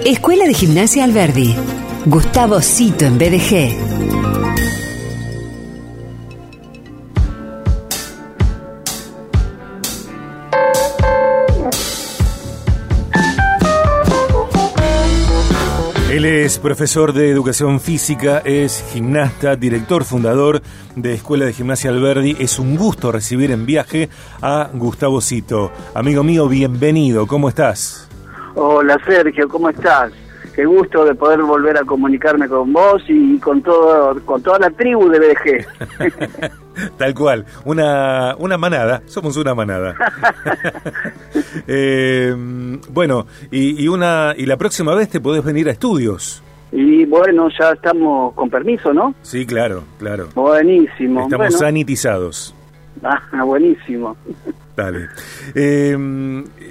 Escuela de Gimnasia Alberdi. Gustavo Cito en BDG. Él es profesor de educación física, es gimnasta, director fundador de Escuela de Gimnasia Alberdi. Es un gusto recibir en viaje a Gustavo Cito. Amigo mío, bienvenido, ¿cómo estás? Hola Sergio, ¿cómo estás? Qué gusto de poder volver a comunicarme con vos y con todo, con toda la tribu de BDG. Tal cual, una, una manada, somos una manada. Eh, bueno, y, y, una y la próxima vez te podés venir a estudios. Y bueno, ya estamos con permiso, ¿no? Sí, claro, claro. Buenísimo. Estamos bueno. sanitizados. Ah, buenísimo. Dale. Eh,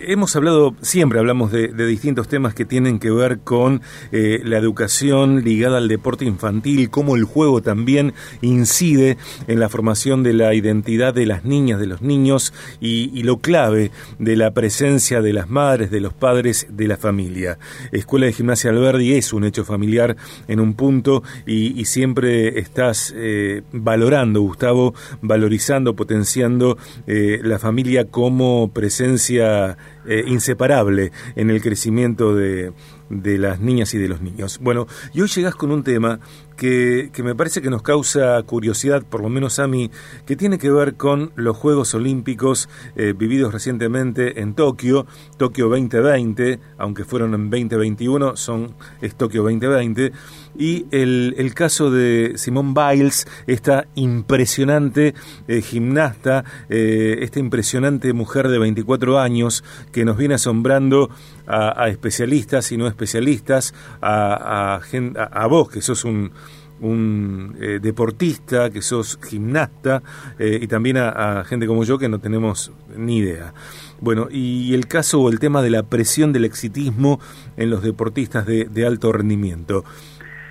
hemos hablado, siempre hablamos de, distintos temas que tienen que ver con eh, la educación ligada al deporte infantil, cómo el juego también incide en la formación de la identidad de las niñas, de los niños y, lo clave de la presencia de las madres, de los padres, de la familia. Escuela de Gimnasia Alberdi es un hecho familiar en un punto y, siempre estás eh, valorando, Gustavo, valorizando, potenciando la familia como presencia eh, inseparable en el crecimiento de, de, las niñas y de los niños. Bueno, y hoy llegás con un tema que, me parece que nos causa curiosidad, por lo menos a mí, que tiene que ver con los Juegos Olímpicos eh, vividos recientemente en Tokio, Tokio 2020, aunque fueron en 2021, son, es Tokio 2020, y el, el caso de Simone Biles, esta impresionante eh, gimnasta, eh, esta impresionante mujer de 24 años que nos viene asombrando a, a especialistas y no especialistas, a, a, a, a vos que sos un, un eh, deportista, que sos gimnasta eh, y también a, a, gente como yo que no tenemos ni idea. Bueno, y el caso o el tema de la presión del exitismo en los deportistas de, de alto rendimiento.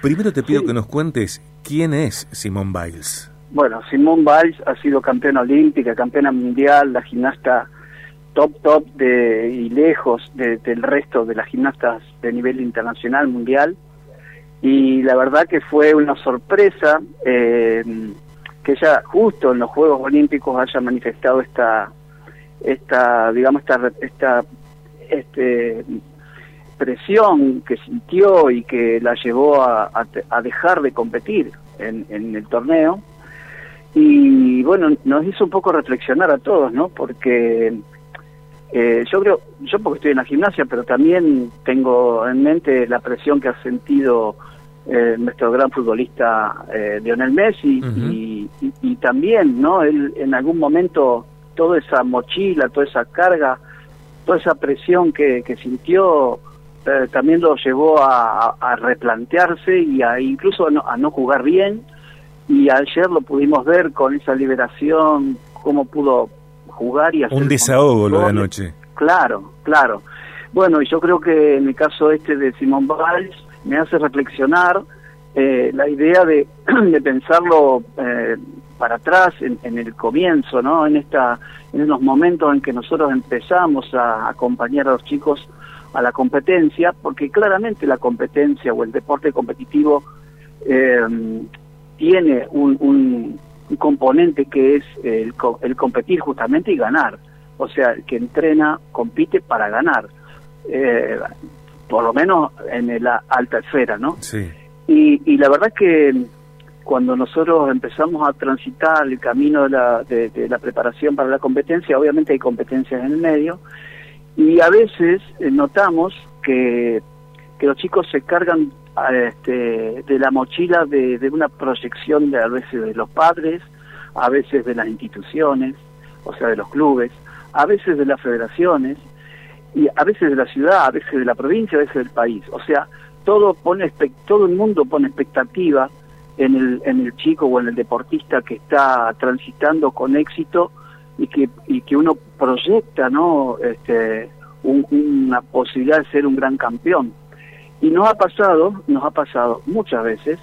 Primero te pido sí. que nos cuentes quién es Simone Biles. Bueno, Simone Biles ha sido campeona olímpica, campeona mundial, la gimnasta top top de, y lejos de, del resto de las gimnastas de nivel internacional, mundial. Y la verdad que fue una sorpresa eh, que ella justo en los Juegos Olímpicos haya manifestado esta, esta digamos, esta, esta este, presión que sintió y que la llevó a, a, dejar de competir en, en, el torneo. Y bueno, nos hizo un poco reflexionar a todos, ¿no? Porque eh, yo creo, yo porque estoy en la gimnasia, pero también tengo en mente la presión que ha sentido eh, nuestro gran futbolista eh, Lionel Messi uh -huh. y, y, y, también, ¿no? Él en algún momento toda esa mochila, toda esa carga, toda esa presión que, que sintió eh, también lo llevó a, a, replantearse y a incluso a no, a no, jugar bien y ayer lo pudimos ver con esa liberación cómo pudo jugar y hacer un desahogo lo de anoche. Claro claro. Bueno y yo creo que en el caso este de Simón Valls me hace reflexionar eh, la idea de, de pensarlo eh, para atrás en, en, el comienzo no en esta en los momentos en que nosotros empezamos a acompañar a los chicos a la competencia, porque claramente la competencia o el deporte competitivo eh, tiene un, un, un, componente que es el, el, competir justamente y ganar. O sea, el que entrena, compite para ganar. Eh, por lo menos en la alta esfera, ¿no? Sí. Y, y la verdad que cuando nosotros empezamos a transitar el camino de la, de, de la preparación para la competencia, obviamente hay competencias en el medio, y a veces eh, notamos que, que los chicos se cargan este, de la mochila de, de, una proyección de a veces de los padres, a veces de las instituciones, o sea, de los clubes, a veces de las federaciones, y a veces de la ciudad, a veces de la provincia, a veces del país. O sea, todo pone todo el mundo pone expectativa en el, en el chico o en el deportista que está transitando con éxito y que, y que uno proyecta no este, un, una posibilidad de ser un gran campeón. Y nos ha pasado, nos ha pasado muchas veces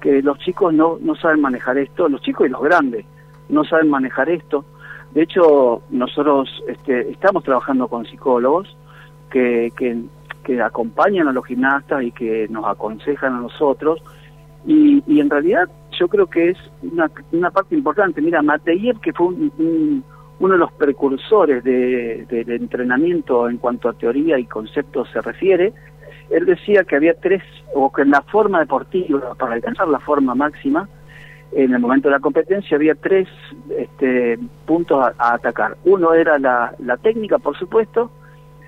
que los chicos no, no saben manejar esto, los chicos y los grandes no saben manejar esto. De hecho, nosotros este, estamos trabajando con psicólogos que, que acompañan a los gimnastas y que nos aconsejan a nosotros. Y, y en realidad yo creo que es una, una parte importante. Mira, Mateyev, que fue uno de los precursores de, del entrenamiento en cuanto a teoría y conceptos se refiere, él decía que había tres, o que en la forma deportiva, para alcanzar la forma máxima, en el momento de la competencia había tres este, puntos a, atacar. Uno era la, la técnica, por supuesto,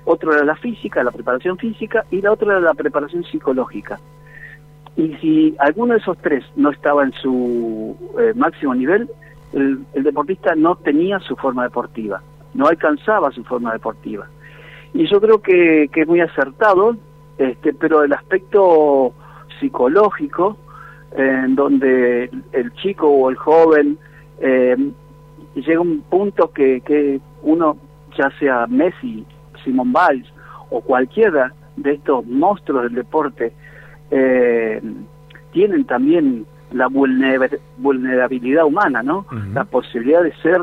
otro era la física, la preparación física, y la otra era la preparación psicológica. Y si alguno de esos tres no estaba en su eh, máximo nivel, el, deportista no tenía su forma deportiva, no alcanzaba su forma deportiva. Y yo creo que, que es muy acertado, este, pero el aspecto psicológico, en donde el chico o el joven eh, llega a un punto que, que uno, ya sea Messi, Simón Biles o cualquiera de estos monstruos del deporte, eh, tienen también la vulnerabilidad humana, ¿no? La posibilidad de ser,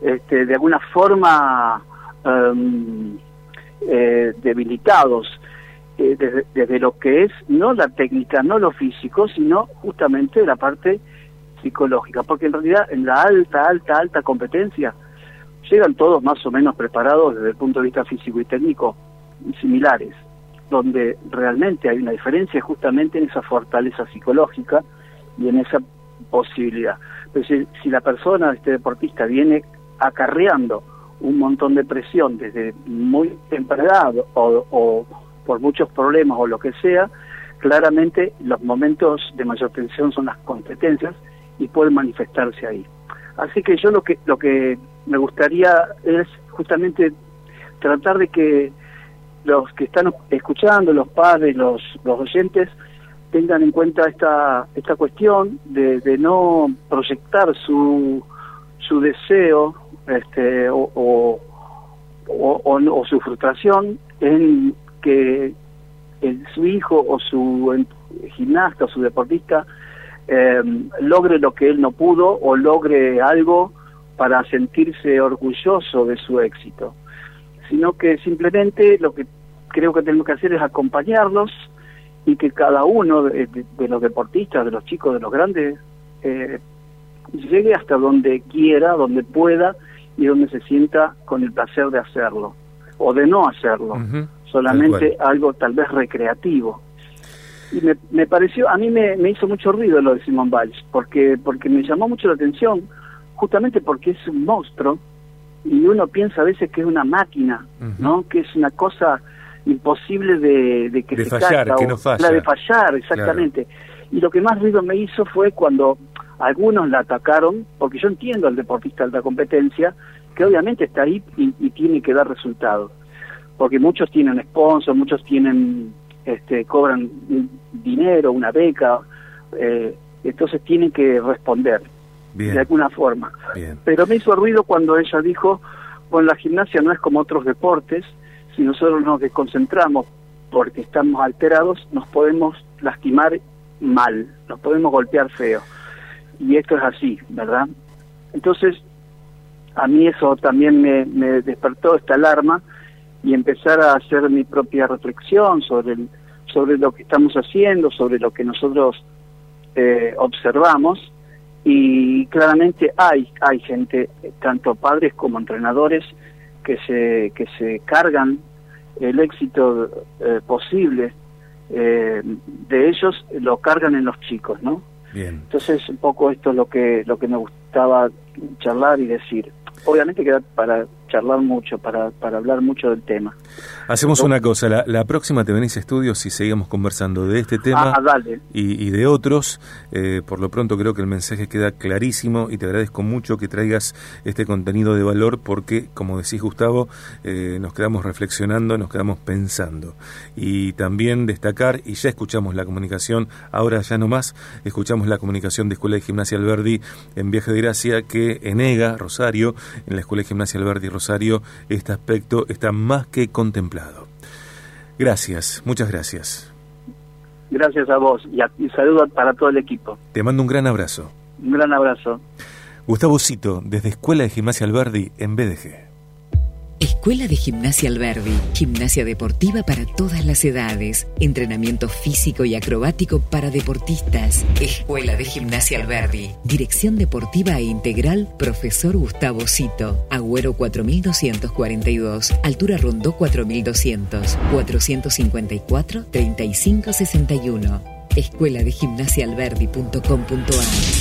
este, de alguna forma, em, eh, debilitados eh, desde, desde, lo que es no la técnica, no lo físico, sino justamente la parte psicológica, porque en realidad en la alta, alta, alta competencia llegan todos más o menos preparados desde el punto de vista físico y técnico similares donde realmente hay una diferencia justamente en esa fortaleza psicológica y en esa posibilidad. Pero si, la persona, este deportista, viene acarreando un montón de presión desde muy temprano o, o por muchos problemas o lo que sea, claramente los momentos de mayor tensión son las competencias y pueden manifestarse ahí. Así que yo lo que lo que me gustaría es justamente tratar de que los que están escuchando, los padres, los, los oyentes, tengan en cuenta esta, esta cuestión de, no proyectar su, su deseo este, o, o, su frustración en que su hijo o su gimnasta o su deportista eh, logre lo que él no pudo o logre algo para sentirse orgulloso de su éxito sino que simplemente lo que creo que tenemos que hacer es acompañarlos y que cada uno de, los deportistas, de los chicos, de los grandes, eh, llegue hasta donde quiera, donde pueda y donde se sienta con el placer de hacerlo o de no hacerlo, solamente algo tal vez recreativo. Y me, me pareció, a mí me, me, hizo mucho ruido lo de Simón Biles, porque, porque me llamó mucho la atención, justamente porque es un monstruo y uno piensa a veces que es una máquina, ¿no? Que es una cosa imposible de, de que de fallar, que no falla. La de fallar, exactamente. Y lo que más ruido me hizo fue cuando algunos la atacaron, porque yo entiendo al deportista de alta competencia, que obviamente está ahí y, tiene que dar resultados. Porque muchos tienen sponsors, muchos tienen, este, cobran dinero, una beca, eh, entonces tienen que responder de alguna forma. Pero me hizo ruido cuando ella dijo, bueno, la gimnasia no es como otros deportes, si nosotros nos desconcentramos porque estamos alterados, nos podemos lastimar mal, nos podemos golpear feo. Y esto es así, ¿verdad? Entonces, a mí eso también me, despertó esta alarma y empezar a hacer mi propia reflexión sobre, el, sobre lo que estamos haciendo, sobre lo que nosotros eh, observamos. Y claramente hay, hay gente, tanto padres como entrenadores, que se, que se cargan el éxito eh, posible eh, de ellos, lo cargan en los chicos, ¿no? Bien. Entonces, un poco esto es lo que, lo que me gustaba charlar y decir. Obviamente queda para charlar mucho, para, para hablar mucho del tema. Hacemos una cosa, la, próxima te venís a estudios y seguimos conversando de este tema ah, y, de otros. Eh, por lo pronto creo que el mensaje queda clarísimo y te agradezco mucho que traigas este contenido de valor porque, como decís Gustavo, eh, nos quedamos reflexionando, nos quedamos pensando. Y también destacar, y ya escuchamos la comunicación, ahora ya no más, escuchamos la comunicación de Escuela de Gimnasia Alberdi en Viaje de Gracia que en EGA, Rosario, en la Escuela de Gimnasia Alberdi Rosario, este aspecto está más que contemplado. Gracias, muchas gracias. Gracias a vos y, saludos para todo el equipo. Te mando un gran abrazo. Un gran abrazo. Gustavo Cito, desde Escuela de Gimnasia Alberdi en BDG. Escuela de Gimnasia Alberdi. Gimnasia deportiva para todas las edades. Entrenamiento físico y acrobático para deportistas. Escuela de Gimnasia Alberdi. Dirección deportiva e integral, profesor Gustavo Cito. Agüero 4242. Altura Rondó 4200. 454 3561. Escuela de Gimnasia Alberdi.com.ar